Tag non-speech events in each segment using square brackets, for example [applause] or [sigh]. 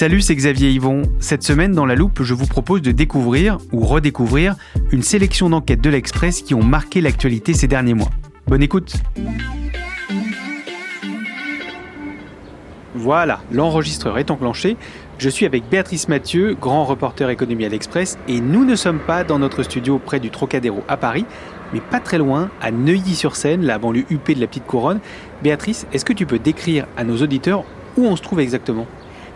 Salut, c'est Xavier Yvon. Cette semaine, dans la loupe, je vous propose de découvrir ou redécouvrir une sélection d'enquêtes de l'Express qui ont marqué l'actualité ces derniers mois. Bonne écoute Voilà, l'enregistreur est enclenché. Je suis avec Béatrice Mathieu, grand reporter économie à l'Express, et nous ne sommes pas dans notre studio près du Trocadéro à Paris, mais pas très loin, à Neuilly-sur-Seine, la banlieue UP de la Petite Couronne. Béatrice, est-ce que tu peux décrire à nos auditeurs où on se trouve exactement?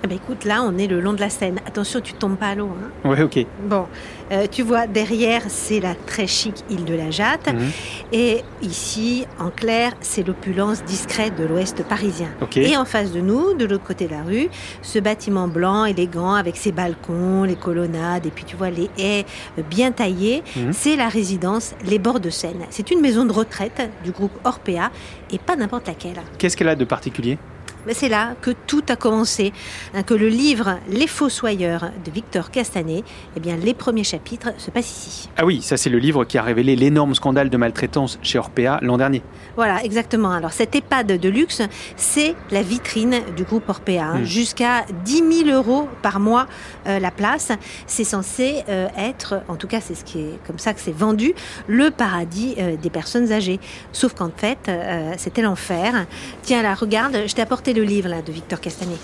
Eh ben, écoute, là, on est le long de la Seine. Attention, tu tombes pas à l'eau. Hein. Ouais, ok. Bon, euh, tu vois, derrière, c'est la très chic île de la Jatte. Mhm. Et ici, en clair, c'est l'opulence discrète de l'ouest parisien. Ok. Et en face de nous, de l'autre côté de la rue, ce bâtiment blanc, élégant, avec ses balcons, les colonnades, et puis tu vois les haies bien taillées, Mhm. c'est la résidence Les Bords de Seine. C'est une maison de retraite du groupe Orpea, et pas n'importe laquelle. Qu'est-ce qu'elle a de particulier? Mais c'est là que tout a commencé, hein, que le livre Les Fossoyeurs de Victor Castanet, eh bien, les premiers chapitres se passent ici. Ah oui, ça c'est le livre qui a révélé l'énorme scandale de maltraitance chez Orpea l'an dernier. Voilà, exactement. Alors, cette EHPAD de luxe, c'est la vitrine du groupe Orpea. hein. Mm. Jusqu'à 10 000 euros par mois euh, la place. C'est censé euh, être, en tout cas, c'est ce qui est comme ça que c'est vendu, le paradis euh, des personnes âgées. Sauf qu'en fait, c'était l'enfer. Tiens, là, regarde, je t'ai apporté le livre là, de Victor Castanet.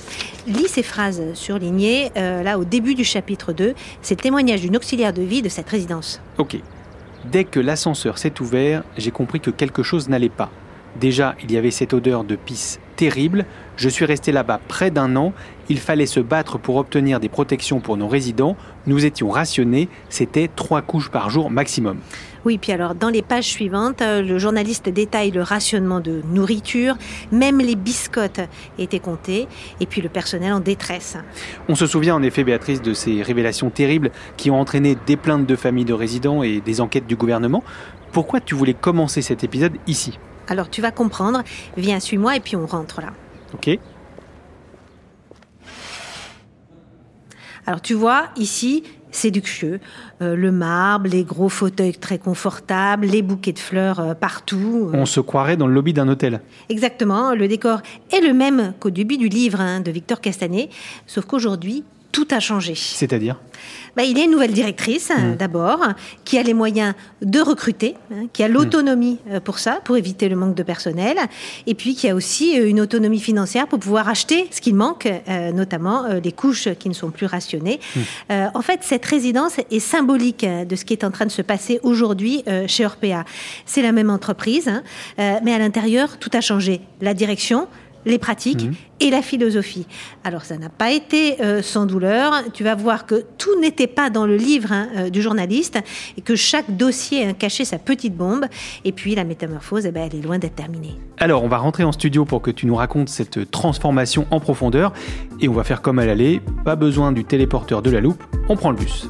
Lis ces phrases surlignées, euh, là, au début du chapitre 2. C'est le témoignage d'une auxiliaire de vie de cette résidence. Dès que l'ascenseur s'est ouvert, j'ai compris que quelque chose n'allait pas. Déjà, il y avait cette odeur de pisse terrible. Je suis resté là-bas près d'un an. Il fallait se battre pour obtenir des protections pour nos résidents. Nous étions rationnés. C'était trois couches par jour maximum. Oui, puis alors dans les pages suivantes, euh, le journaliste détaille le rationnement de nourriture, même les biscottes étaient comptées, et puis le personnel en détresse. On se souvient en effet, Béatrice, de ces révélations terribles qui ont entraîné des plaintes de familles de résidents et des enquêtes du gouvernement. Pourquoi tu voulais commencer cet épisode ici? Alors tu vas comprendre, viens, suis-moi, et puis on rentre là. Ok Alors tu vois, ici, c'est luxueux. Euh, le marbre, les gros fauteuils très confortables, les bouquets de fleurs euh, partout. On se croirait dans le lobby d'un hôtel. Exactement, le décor est le même qu'au début du livre hein, de Victor Castanet, sauf qu'aujourd'hui, tout a changé. C'est-à-dire Bah, il y a une nouvelle directrice, hein, d'abord, qui a les moyens de recruter, hein, qui a l'autonomie euh, pour ça, pour éviter le manque de personnel, et puis qui a aussi euh, une autonomie financière pour pouvoir acheter ce qu'il manque, euh, notamment euh, les couches qui ne sont plus rationnées. Euh, en fait, cette résidence est symbolique euh, de ce qui est en train de se passer aujourd'hui euh, chez Orpea. C'est la même entreprise, hein, euh, mais à l'intérieur, tout a changé. La direction, les pratiques et la philosophie. Alors ça n'a pas été euh, sans douleur. Tu vas voir que tout n'était pas dans le livre hein, euh, du journaliste et que chaque dossier hein, cachait sa petite bombe. Et puis la métamorphose, eh ben, elle est loin d'être terminée. Alors, on va rentrer en studio pour que tu nous racontes cette transformation en profondeur. Et on va faire comme à l'aller, pas besoin du téléporteur de la loupe, on prend le bus.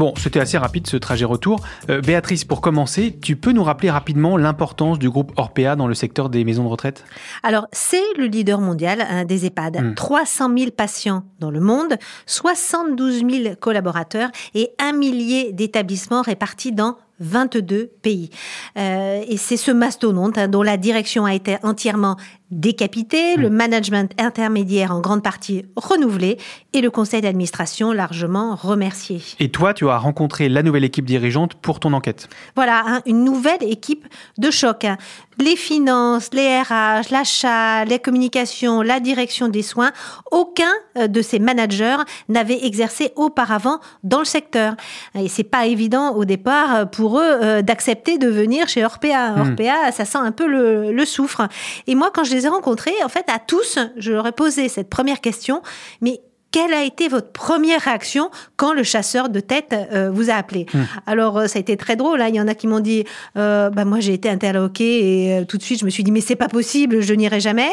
Bon, c'était assez rapide ce trajet retour. Euh, Béatrice, pour commencer, tu peux nous rappeler rapidement l'importance du groupe Orpea dans le secteur des maisons de retraite? Alors, c'est le leader mondial hein, des EHPAD. Hmm. 300 000 patients dans le monde, 72 000 collaborateurs et un millier d'établissements répartis dans 22 pays. Euh, et c'est ce mastodonte hein, dont la direction a été entièrement décapitée, le management intermédiaire en grande partie renouvelé et le conseil d'administration largement remercié. Et toi, tu as rencontré la nouvelle équipe dirigeante pour ton enquête. Voilà, hein, une nouvelle équipe de choc. hein. Les finances, les RH, l'achat, les communications, la direction des soins, aucun euh, de ces managers n'avait exercé auparavant dans le secteur. Et c'est pas évident au départ pour eux euh, d'accepter de venir chez Orpea. Hmm. Orpea, ça sent un peu le, le soufre. Et moi, quand je les ai rencontrés, en fait, à tous, je leur ai posé cette première question, mais quelle a été votre première réaction quand le chasseur de tête euh, vous a appelé? Alors euh, ça a été très drôle. hein. Il y en a qui m'ont dit, euh, bah moi j'ai été interloqué et euh, tout de suite je me suis dit mais c'est pas possible, je n'irai jamais.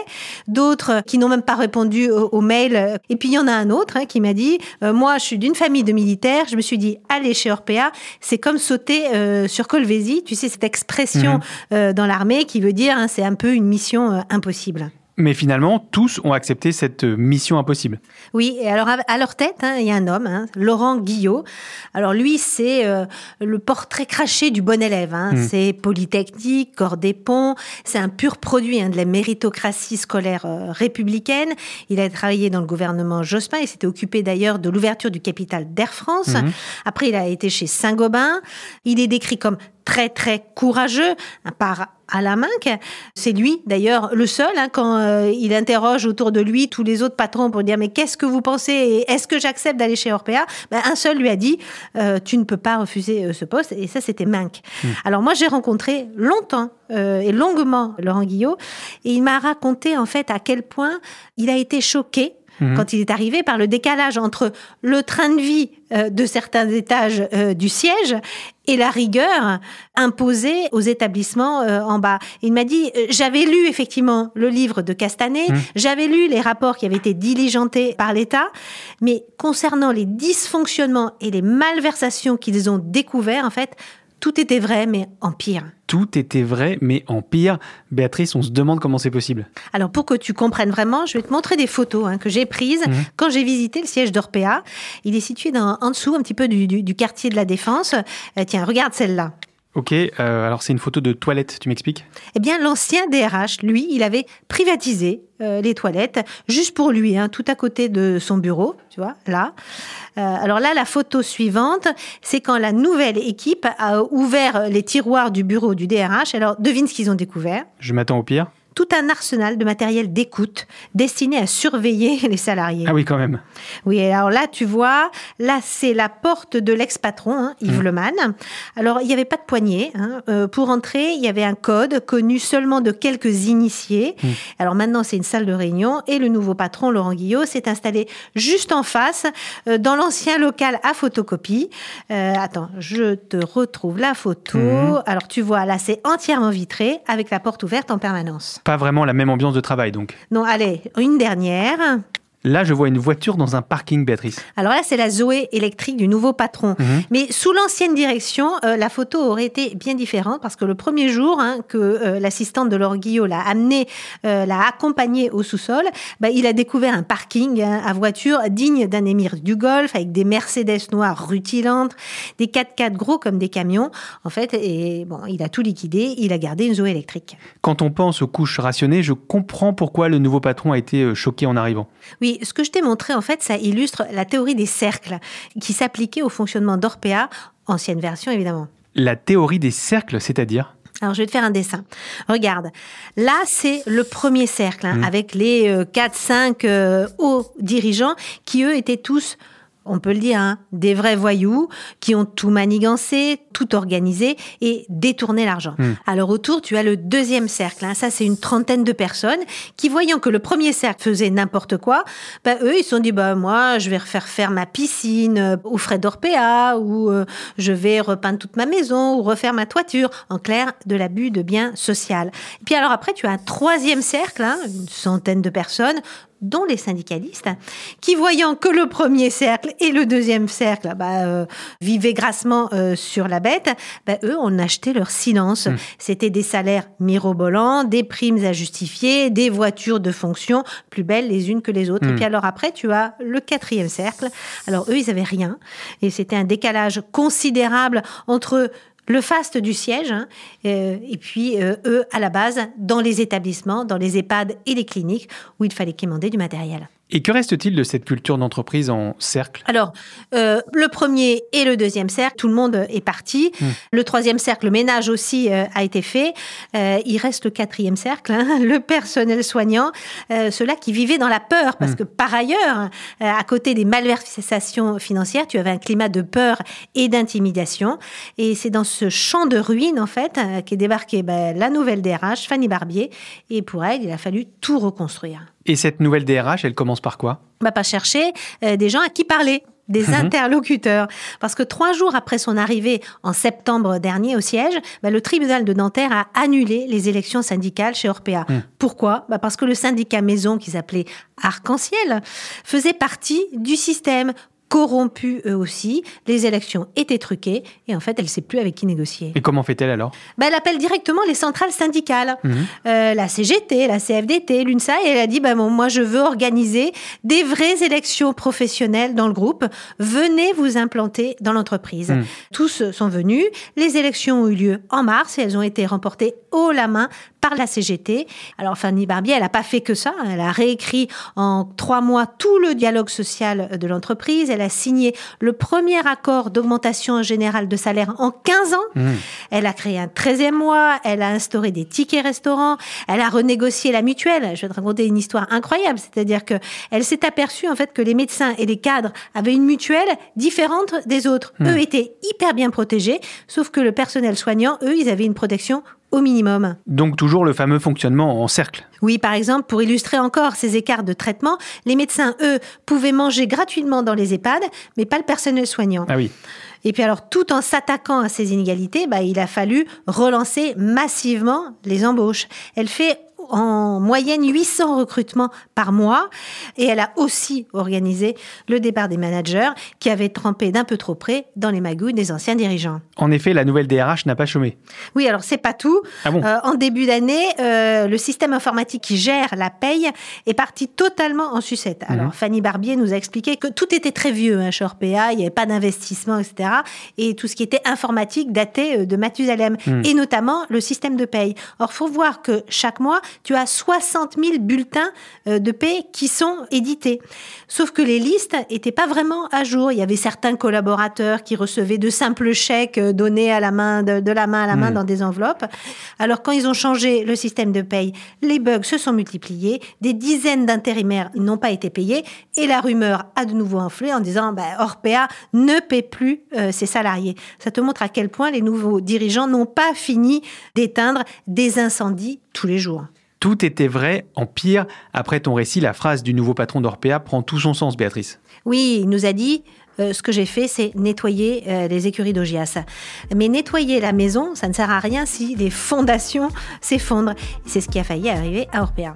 D'autres euh, qui n'ont même pas répondu au, au mail. Et puis il y en a un autre hein, qui m'a dit, euh, moi je suis d'une famille de militaires. Je me suis dit aller chez Orpea, c'est comme sauter euh, sur Colvézi. Tu sais cette expression euh, dans l'armée qui veut dire hein, c'est un peu une mission impossible. Mais finalement, tous ont accepté cette euh, mission impossible. Oui, et alors à leur tête, hein, il y a un homme, hein, Laurent Guillot. Alors lui, c'est euh, le portrait craché du bon élève. hein. C'est Polytechnique, corps des ponts. C'est un pur produit de la méritocratie scolaire euh, républicaine. Il a travaillé dans le gouvernement Jospin. Il s'était occupé d'ailleurs de l'ouverture du capital d'Air France. Après, il a été chez Saint-Gobain. Il est décrit comme très très courageux par Alain Minck. C'est lui d'ailleurs le seul hein, quand euh, il interroge autour de lui tous les autres patrons pour dire mais qu'est-ce que vous pensez et est-ce que j'accepte d'aller chez Orpea? Ben, Un seul lui a dit euh, tu ne peux pas refuser euh, ce poste. Et ça c'était Minck. Alors moi j'ai rencontré longtemps et longuement Laurent Guillot. Et il m'a raconté en fait à quel point il a été choqué quand il est arrivé par le décalage entre le train de vie euh, de certains étages euh, du siège et la rigueur imposée aux établissements euh, en bas. Il m'a dit, euh, j'avais lu effectivement le livre de Castanet, j'avais lu les rapports qui avaient été diligentés par l'État, mais concernant les dysfonctionnements et les malversations qu'ils ont découverts, en fait, tout était vrai, mais en pire. Tout était vrai, mais en pire. Béatrice, on se demande comment c'est possible. Alors pour que tu comprennes vraiment, je vais te montrer des photos hein, que j'ai prises quand j'ai visité le siège d'Orpea. Il est situé dans, en dessous un petit peu du, du- du quartier de la Défense. Euh, tiens, regarde celle-là. Ok, euh, alors c'est une photo de toilette, tu m'expliques? Eh bien, l'ancien DRH, lui, il avait privatisé euh, les toilettes juste pour lui, hein, tout à côté de son bureau, tu vois, là. Euh, alors là, la photo suivante, c'est quand la nouvelle équipe a ouvert les tiroirs du bureau du DRH. Alors, devine ce qu'ils ont découvert? Je m'attends au pire. Tout un arsenal de matériel d'écoute destiné à surveiller [laughs] les salariés. Ah oui, quand même. Oui, alors là, tu vois, là, c'est la porte de l'ex-patron, hein, Yves Leman. Alors, il n'y avait pas de poignée. hein. Euh, pour entrer, il y avait un code connu seulement de quelques initiés. Alors maintenant, c'est une salle de réunion et le nouveau patron, Laurent Guillot, s'est installé juste en face, euh, dans l'ancien local à photocopie. Euh, attends, je te retrouve la photo. Alors, tu vois, là, c'est entièrement vitré avec la porte ouverte en permanence. Pas vraiment la même ambiance de travail, donc. Non, allez, une dernière. Là, je vois une voiture dans un parking, Béatrice. Alors là, c'est la Zoé électrique du nouveau patron. Mais sous l'ancienne direction, euh, la photo aurait été bien différente parce que le premier jour hein, que euh, l'assistante de Laure Guillot l'a amené, euh, l'a accompagné au sous-sol, bah, il a découvert un parking hein, à voiture digne d'un émir du Golfe avec des Mercedes noires rutilantes, des 4x4 gros comme des camions. En fait, et bon, il a tout liquidé, il a gardé une Zoé électrique. Quand on pense aux couches rationnées, je comprends pourquoi le nouveau patron a été choqué en arrivant. Oui, ce que je t'ai montré, en fait, ça illustre la théorie des cercles qui s'appliquait au fonctionnement d'Orpea, ancienne version évidemment. La théorie des cercles, c'est-à-dire Alors, je vais te faire un dessin. Regarde, là, c'est le premier cercle, hein, avec les 4-5 hauts dirigeants qui, eux, étaient tous, on peut le dire, hein, des vrais voyous, qui ont tout manigancé, tout organisé et détourné l'argent. Alors, autour, tu as le deuxième cercle. hein. Ça, c'est une trentaine de personnes qui, voyant que le premier cercle faisait n'importe quoi, bah, eux, ils se sont dit, bah, moi, je vais refaire faire ma piscine euh, aux frais d'Orpea, ou euh, je vais repeindre toute ma maison, ou refaire ma toiture. En clair, de l'abus de biens social. Et puis alors après, tu as un troisième cercle, hein, une centaine de personnes. Dont les syndicalistes, qui voyant que le premier cercle et le deuxième cercle bah, euh, vivaient grassement euh, sur la bête, bah, eux ont acheté leur silence. Mmh. C'était des salaires mirobolants, des primes à justifier, des voitures de fonction plus belles les unes que les autres. Et mmh. puis alors après, tu as le quatrième cercle. Alors eux, ils avaient rien. Et c'était un décalage considérable entre le faste du siège, hein, euh, et puis euh, eux, à la base, dans les établissements, dans les EHPAD et les cliniques, où il fallait quémander du matériel. Et que reste-t-il de cette culture d'entreprise en cercle? Alors, euh, le premier et le deuxième cercle, tout le monde est parti. Hmm. Le troisième cercle, le ménage aussi euh, a été fait. Euh, il reste le quatrième cercle, hein, [laughs] le personnel soignant, ceux-là qui vivaient dans la peur, parce hmm. que par ailleurs, à côté des malversations financières, tu avais un climat de peur et d'intimidation. Et c'est dans ce champ de ruines, en fait, qu'est débarquée ben, la nouvelle DRH, Fanny Barbier. Et pour elle, il a fallu tout reconstruire. Et cette nouvelle DRH, elle commence par quoi? Bah, Pas chercher euh, des gens à qui parler des mhm. interlocuteurs. Parce que trois jours après son arrivée en septembre dernier au siège, bah, le tribunal de Nanterre a annulé les élections syndicales chez Orpea. Mhm. Pourquoi? Bah Parce que le syndicat maison, qu'ils appelaient Arc-en-Ciel, faisait partie du système corrompus eux aussi, les élections étaient truquées et en fait elle ne sait plus avec qui négocier. Et comment fait-elle alors? Bah, Elle appelle directement les centrales syndicales, mhm. euh, la CGT, la CFDT, l'UNSA et elle a dit bah, bon, moi je veux organiser des vraies élections professionnelles dans le groupe, venez vous implanter dans l'entreprise. Mhm. Tous sont venus, les élections ont eu lieu en mars et elles ont été remportées haut la main par la CGT. Alors Fanny Barbier, elle n'a pas fait que ça, elle a réécrit en trois mois tout le dialogue social de l'entreprise, elle a signé le premier accord d'augmentation générale de salaire en 15 ans, mmh. elle a créé un 13e mois, elle a instauré des tickets restaurants, elle a renégocié la mutuelle. Je vais te raconter une histoire incroyable, c'est-à-dire que elle s'est aperçue en fait que les médecins et les cadres avaient une mutuelle différente des autres. Mmh. Eux étaient hyper bien protégés, sauf que le personnel soignant, eux, ils avaient une protection au minimum. Donc toujours le fameux fonctionnement en cercle. Oui, par exemple, pour illustrer encore ces écarts de traitement, les médecins, eux, pouvaient manger gratuitement dans les EHPAD, mais pas le personnel soignant. Ah oui. Et puis alors, tout en s'attaquant à ces inégalités, bah, il a fallu relancer massivement les embauches. Elle fait en moyenne 800 recrutements par mois. Et elle a aussi organisé le départ des managers qui avaient trempé d'un peu trop près dans les magouilles des anciens dirigeants. En effet, la nouvelle DRH n'a pas chômé. Oui, alors c'est pas tout. Ah euh, en début d'année, euh, le système informatique qui gère la paye est parti totalement en sucette. Mhm. Alors Fanny Barbier nous a expliqué que tout était très vieux hein, chez Orpea, il n'y avait pas d'investissement, etc. Et tout ce qui était informatique datait euh, de Mathusalem, mhm. et notamment le système de paye. Or, faut voir que chaque mois, tu as 60 000 bulletins euh, de paie qui sont édités. Sauf que les listes n'étaient pas vraiment à jour. Il y avait certains collaborateurs qui recevaient de simples chèques euh, donnés à la main, de, la main à la main dans des enveloppes. Alors quand ils ont changé le système de paye, les bugs se sont multipliés, des dizaines d'intérimaires n'ont pas été payés et la rumeur a de nouveau enflé en disant bah, Orpea ne paie plus euh, ses salariés. Ça te montre à quel point les nouveaux dirigeants n'ont pas fini d'éteindre des incendies tous les jours. Tout était vrai, en pire. Après ton récit, la phrase du nouveau patron d'Orpea prend tout son sens, Béatrice. Oui, il nous a dit euh, ce que j'ai fait, c'est nettoyer euh, les écuries d'Ogias. Mais nettoyer la maison, ça ne sert à rien si les fondations s'effondrent. C'est ce qui a failli arriver à Orpea.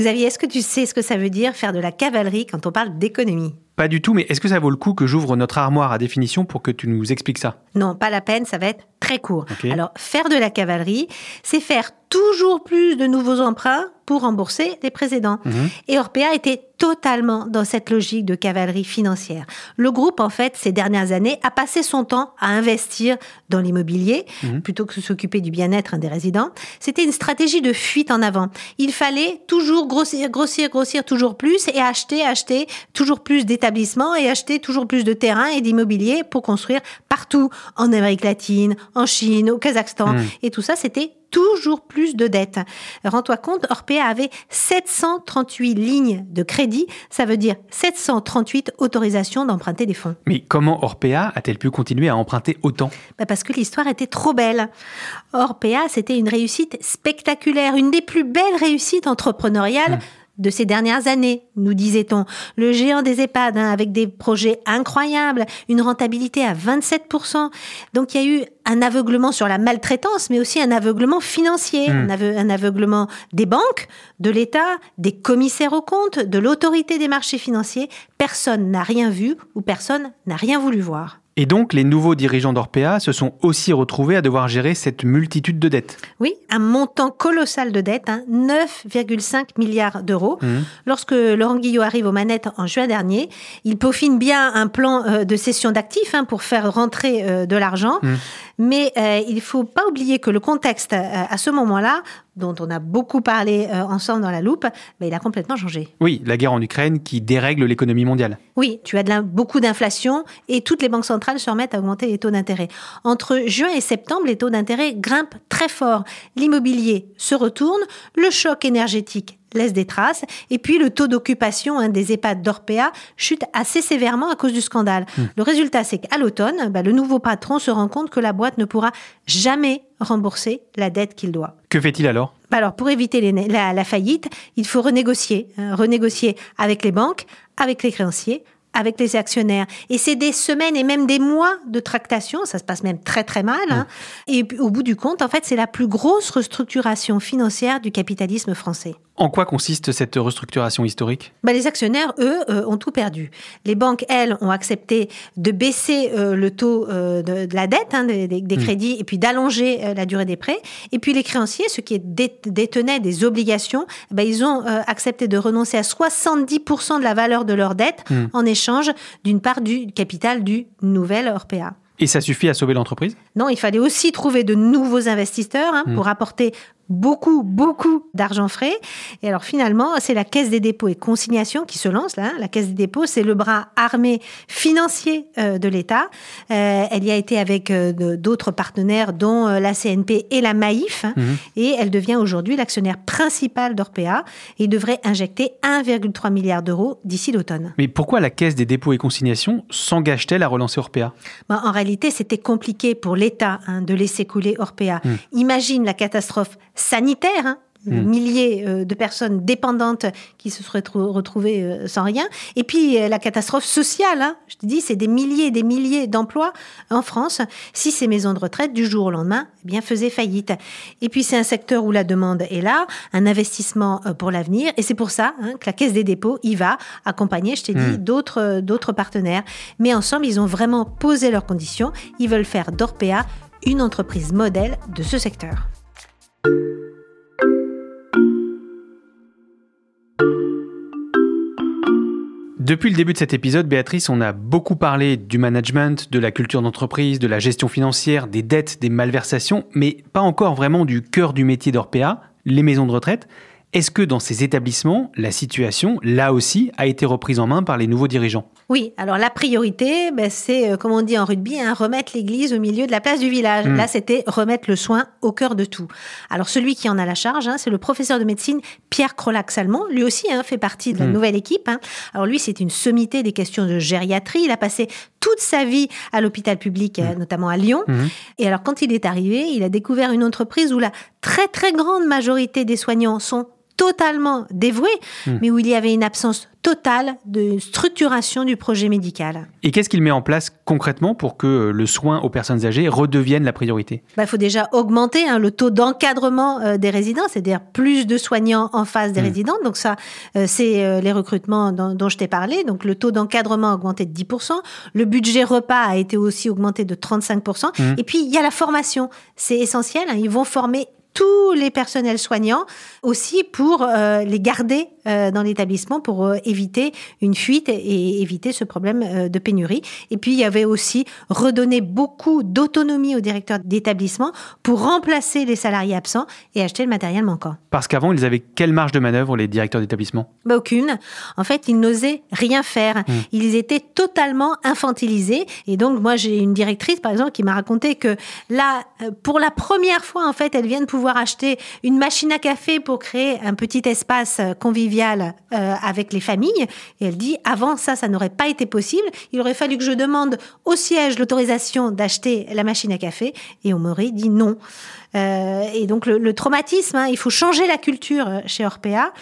Xavier, est-ce que tu sais ce que ça veut dire faire de la cavalerie quand on parle d'économie? Pas du tout, mais est-ce que ça vaut le coup que j'ouvre notre armoire à définition pour que tu nous expliques ça? Non, pas la peine, ça va être très court. Alors, faire de la cavalerie, c'est faire toujours plus de nouveaux emprunts pour rembourser les précédents. Mhm. Et Orpea était totalement dans cette logique de cavalerie financière. Le groupe, en fait, ces dernières années, a passé son temps à investir dans l'immobilier Mhm. plutôt que de s'occuper du bien-être des résidents. C'était une stratégie de fuite en avant. Il fallait toujours grossir, grossir, grossir toujours plus et acheter, acheter toujours plus d'établissements et acheter toujours plus de terrains et d'immobilier pour construire partout en Amérique latine, en Chine, au Kazakhstan. Mhm. Et tout ça, c'était toujours plus de dettes. Rends-toi compte, Orpea avait 738 lignes de crédit, ça veut dire 738 autorisations d'emprunter des fonds. Mais comment Orpea a-t-elle pu continuer à emprunter autant? Bah, parce que l'histoire était trop belle. Orpea, c'était une réussite spectaculaire, une des plus belles réussites entrepreneuriales de ces dernières années, nous disait-on. Le géant des EHPAD, hein, avec des projets incroyables, une rentabilité à 27%. Donc il y a eu un aveuglement sur la maltraitance, mais aussi un aveuglement financier, un, aveu- un aveuglement des banques, de l'État, des commissaires aux comptes, de l'autorité des marchés financiers. Personne n'a rien vu ou personne n'a rien voulu voir. Et donc, les nouveaux dirigeants d'Orpea se sont aussi retrouvés à devoir gérer cette multitude de dettes. Oui, un montant colossal de dette, hein, 9,5 milliards d'euros. Lorsque Laurent Guillot arrive aux manettes en juin dernier, il peaufine bien un plan euh, de cession d'actifs hein, pour faire rentrer euh, de l'argent. Mais euh, il faut pas oublier que le contexte à ce moment-là, dont on a beaucoup parlé euh, ensemble dans la loupe, ben, il a complètement changé. Oui, la guerre en Ukraine qui dérègle l'économie mondiale. Oui, tu as de la- beaucoup d'inflation et toutes les banques centrales se remettent à augmenter les taux d'intérêt. Entre juin et septembre, les taux d'intérêt grimpent très fort. L'immobilier se retourne, le choc énergétique laisse des traces, et puis le taux d'occupation hein, des EHPAD d'Orpea chute assez sévèrement à cause du scandale. Le résultat, c'est qu'à l'automne, bah, le nouveau patron se rend compte que la boîte ne pourra jamais rembourser la dette qu'il doit. Que fait-il alors? Bah Alors, pour éviter les- la, la faillite, il faut renégocier. hein, renégocier avec les banques, avec les créanciers, avec les actionnaires. Et c'est des semaines et même des mois de tractation. Ça se passe même très, très mal. hein. Et au bout du compte, en fait, c'est la plus grosse restructuration financière du capitalisme français. En quoi consiste cette restructuration historique? Bah, les actionnaires, eux, euh, ont tout perdu. Les banques, elles, ont accepté de baisser euh, le taux euh, de, de la dette, hein, des, des- des crédits, et puis d'allonger la durée des prêts. Et puis les créanciers, ceux qui dé- détenaient des obligations, bah, ils ont accepté de renoncer à 70% de la valeur de leur dette en échange d'une part du capital du nouvel Orpea. Et ça suffit à sauver l'entreprise? Non, il fallait aussi trouver de nouveaux investisseurs hein, pour apporter beaucoup, beaucoup d'argent frais. Et alors finalement, c'est la Caisse des dépôts et consignations qui se lance là. La Caisse des dépôts, c'est le bras armé financier euh, de l'État. Euh, elle y a été avec euh, d'autres partenaires, dont la CNP et la Maïf. hein. Et elle devient aujourd'hui l'actionnaire principal d'Orpea et devrait injecter 1,3 milliard d'euros d'ici l'automne. Mais pourquoi la Caisse des dépôts et consignations s'engage-t-elle à relancer Orpea? Bah, en réalité, c'était compliqué pour l'État hein, de laisser couler Orpea. Imagine la catastrophe sanitaire. hein, des milliers euh, de personnes dépendantes qui se seraient trou- retrouvées euh, sans rien. Et puis euh, la catastrophe sociale, hein. je te dis, c'est des milliers et des milliers d'emplois en France. Si ces maisons de retraite, du jour au lendemain, eh bien, faisaient faillite. Et puis c'est un secteur où la demande est là, un investissement pour l'avenir. Et c'est pour ça hein, que la Caisse des dépôts y va accompagner, je t'ai dit, d'autres euh, d'autres partenaires. Mais ensemble, ils ont vraiment posé leurs conditions. Ils veulent faire d'Orpea une entreprise modèle de ce secteur. Depuis le début de cet épisode, Béatrice, on a beaucoup parlé du management, de la culture d'entreprise, de la gestion financière, des dettes, des malversations, mais pas encore vraiment du cœur du métier d'Orpea, les maisons de retraite. Est-ce que dans ces établissements, la situation, là aussi, a été reprise en main par les nouveaux dirigeants? Oui, alors la priorité, ben, c'est, euh, comme on dit en rugby, hein, remettre l'église au milieu de la place du village. Là, c'était remettre le soin au cœur de tout. Alors celui qui en a la charge, hein, c'est le professeur de médecine Pierre Crolac-Salmon. Lui aussi hein, fait partie de la nouvelle équipe. hein. Alors lui, c'est une sommité des questions de gériatrie. Il a passé toute sa vie à l'hôpital public, euh, notamment à Lyon. Et alors quand il est arrivé, il a découvert une entreprise où la très très grande majorité des soignants sont totalement dévoués, mais où il y avait une absence totale de structuration du projet médical. Et qu'est-ce qu'il met en place concrètement pour que le soin aux personnes âgées redevienne la priorité? Bah, Il faut déjà augmenter hein, le taux d'encadrement euh, des résidents, c'est-à-dire plus de soignants en face des résidents. Donc ça, euh, c'est euh, les recrutements dont, dont je t'ai parlé. Donc le taux d'encadrement a augmenté de 10%. Le budget repas a été aussi augmenté de 35%. Et puis il y a la formation. C'est essentiel. hein, ils vont former tous les personnels soignants aussi pour euh, les garder euh, dans l'établissement pour euh, éviter une fuite et éviter ce problème de pénurie. Et puis il y avait aussi redonner beaucoup d'autonomie aux directeurs d'établissement pour remplacer les salariés absents et acheter le matériel manquant. Parce qu'avant, ils avaient quelle marge de manœuvre, les directeurs d'établissement? Bah, Aucune. En fait, ils n'osaient rien faire. Mmh. Ils étaient totalement infantilisés. Et donc, moi, j'ai une directrice, par exemple, qui m'a raconté que là, pour la première fois, en fait, elle vient de pouvoir acheter une machine à café pour créer un petit espace convivial euh, avec les familles. Et elle dit, avant ça, ça n'aurait pas été possible. Il aurait fallu que je demande au siège l'autorisation d'acheter la machine à café. Et m'aurait dit non. Euh, et donc le, traumatisme, hein, il faut changer la culture euh, chez Orpea.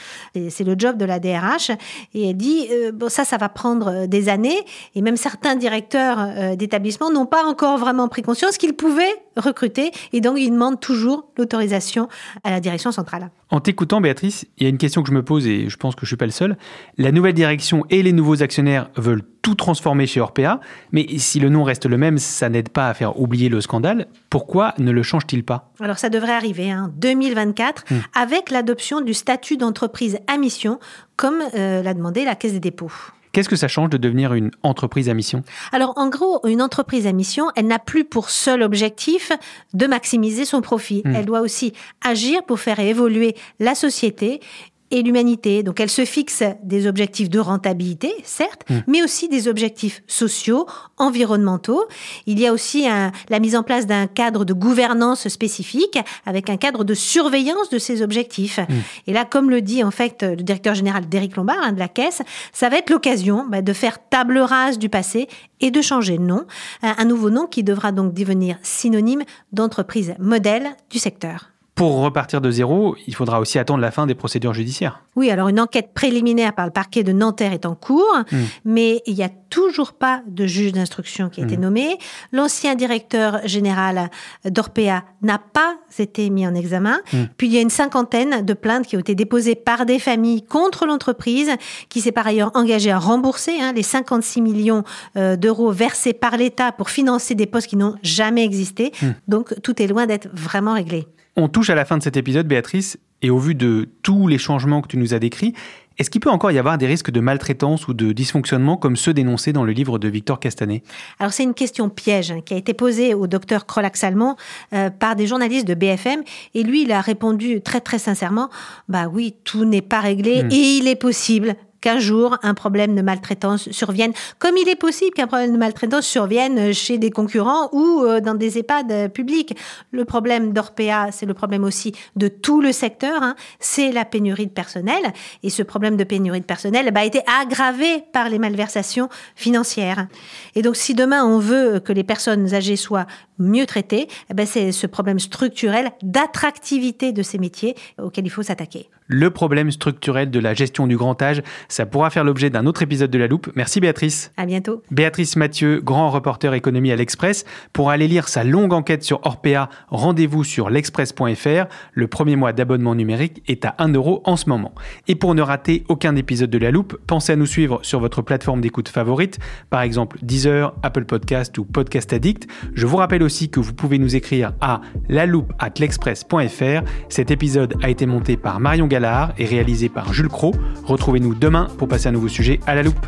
C'est le job de la DRH. Et elle dit, euh, bon ça, ça va prendre des années. Et même certains directeurs d'établissements n'ont pas encore vraiment pris conscience qu'ils pouvaient recruter. Et donc ils demandent toujours l'autorisation à la direction centrale. En t'écoutant, Béatrice, il y a une question que je me pose et je pense que je suis pas le seul. La nouvelle direction et les nouveaux actionnaires veulent tout transformer chez Orpea, mais si le nom reste le même, ça n'aide pas à faire oublier le scandale. Pourquoi ne le change-t-il pas? Alors ça devrait arriver en hein, 2024 hmm. avec l'adoption du statut d'entreprise à mission, comme euh, l'a demandé la Caisse des dépôts. Qu'est-ce que ça change de devenir une entreprise à mission? Alors en gros, une entreprise à mission, elle n'a plus pour seul objectif de maximiser son profit. Hmm. Elle doit aussi agir pour faire évoluer la société et l'humanité. Donc elle se fixe des objectifs de rentabilité, certes, hmm. mais aussi des objectifs sociaux, environnementaux. Il y a aussi la mise en place d'un cadre de gouvernance spécifique avec un cadre de surveillance de ces objectifs. Hmm. Et là, comme le dit en fait le directeur général d'Éric Lombard hein, de la Caisse, ça va être l'occasion bah, de faire table rase du passé et de changer de nom, un nouveau nom qui devra donc devenir synonyme d'entreprise modèle du secteur. Pour repartir de zéro, il faudra aussi attendre la fin des procédures judiciaires. Oui, alors une enquête préliminaire par le parquet de Nanterre est en cours, hmm. mais il n'y a toujours pas de juge d'instruction qui a été hmm. nommé. L'ancien directeur général d'Orpea n'a pas été mis en examen. Hmm. Puis il y a une cinquantaine de plaintes qui ont été déposées par des familles contre l'entreprise, qui s'est par ailleurs engagée à rembourser hein, les 56 millions euh, d'euros versés par l'État pour financer des postes qui n'ont jamais existé. Donc tout est loin d'être vraiment réglé. On touche à la fin de cet épisode, Béatrice, et au vu de tous les changements que tu nous as décrits, est-ce qu'il peut encore y avoir des risques de maltraitance ou de dysfonctionnement comme ceux dénoncés dans le livre de Victor Castanet? Alors c'est une question piège hein, qui a été posée au docteur Krolax-Salmon euh, par des journalistes de BFM et lui il a répondu très très sincèrement bah oui tout n'est pas réglé hmm. et il est possible qu'un jour un problème de maltraitance survienne, comme il est possible qu'un problème de maltraitance survienne chez des concurrents ou euh, dans des EHPAD publics. Le problème d'Orpea, c'est le problème aussi de tout le secteur, hein. c'est la pénurie de personnel. Et ce problème de pénurie de personnel bah, a été aggravé par les malversations financières. Et donc si demain on veut que les personnes âgées soient mieux traitées, eh ben, c'est ce problème structurel d'attractivité de ces métiers auquel il faut s'attaquer le problème structurel de la gestion du grand âge. Ça pourra faire l'objet d'un autre épisode de La Loupe. Merci Béatrice. À bientôt. Béatrice Mathieu, grand reporter économie à l'Express. Pour aller lire sa longue enquête sur Orpea, rendez-vous sur l'express.fr. Le premier mois d'abonnement numérique est à 1 euro en ce moment. Et pour ne rater aucun épisode de La Loupe, pensez à nous suivre sur votre plateforme d'écoute favorite, par exemple Deezer, Apple Podcast ou Podcast Addict. Je vous rappelle aussi que vous pouvez nous écrire à la loupe at l'express.fr. Cet épisode a été monté par Marion Et réalisé par Jules Cro. Retrouvez-nous demain pour passer un nouveau sujet à la loupe.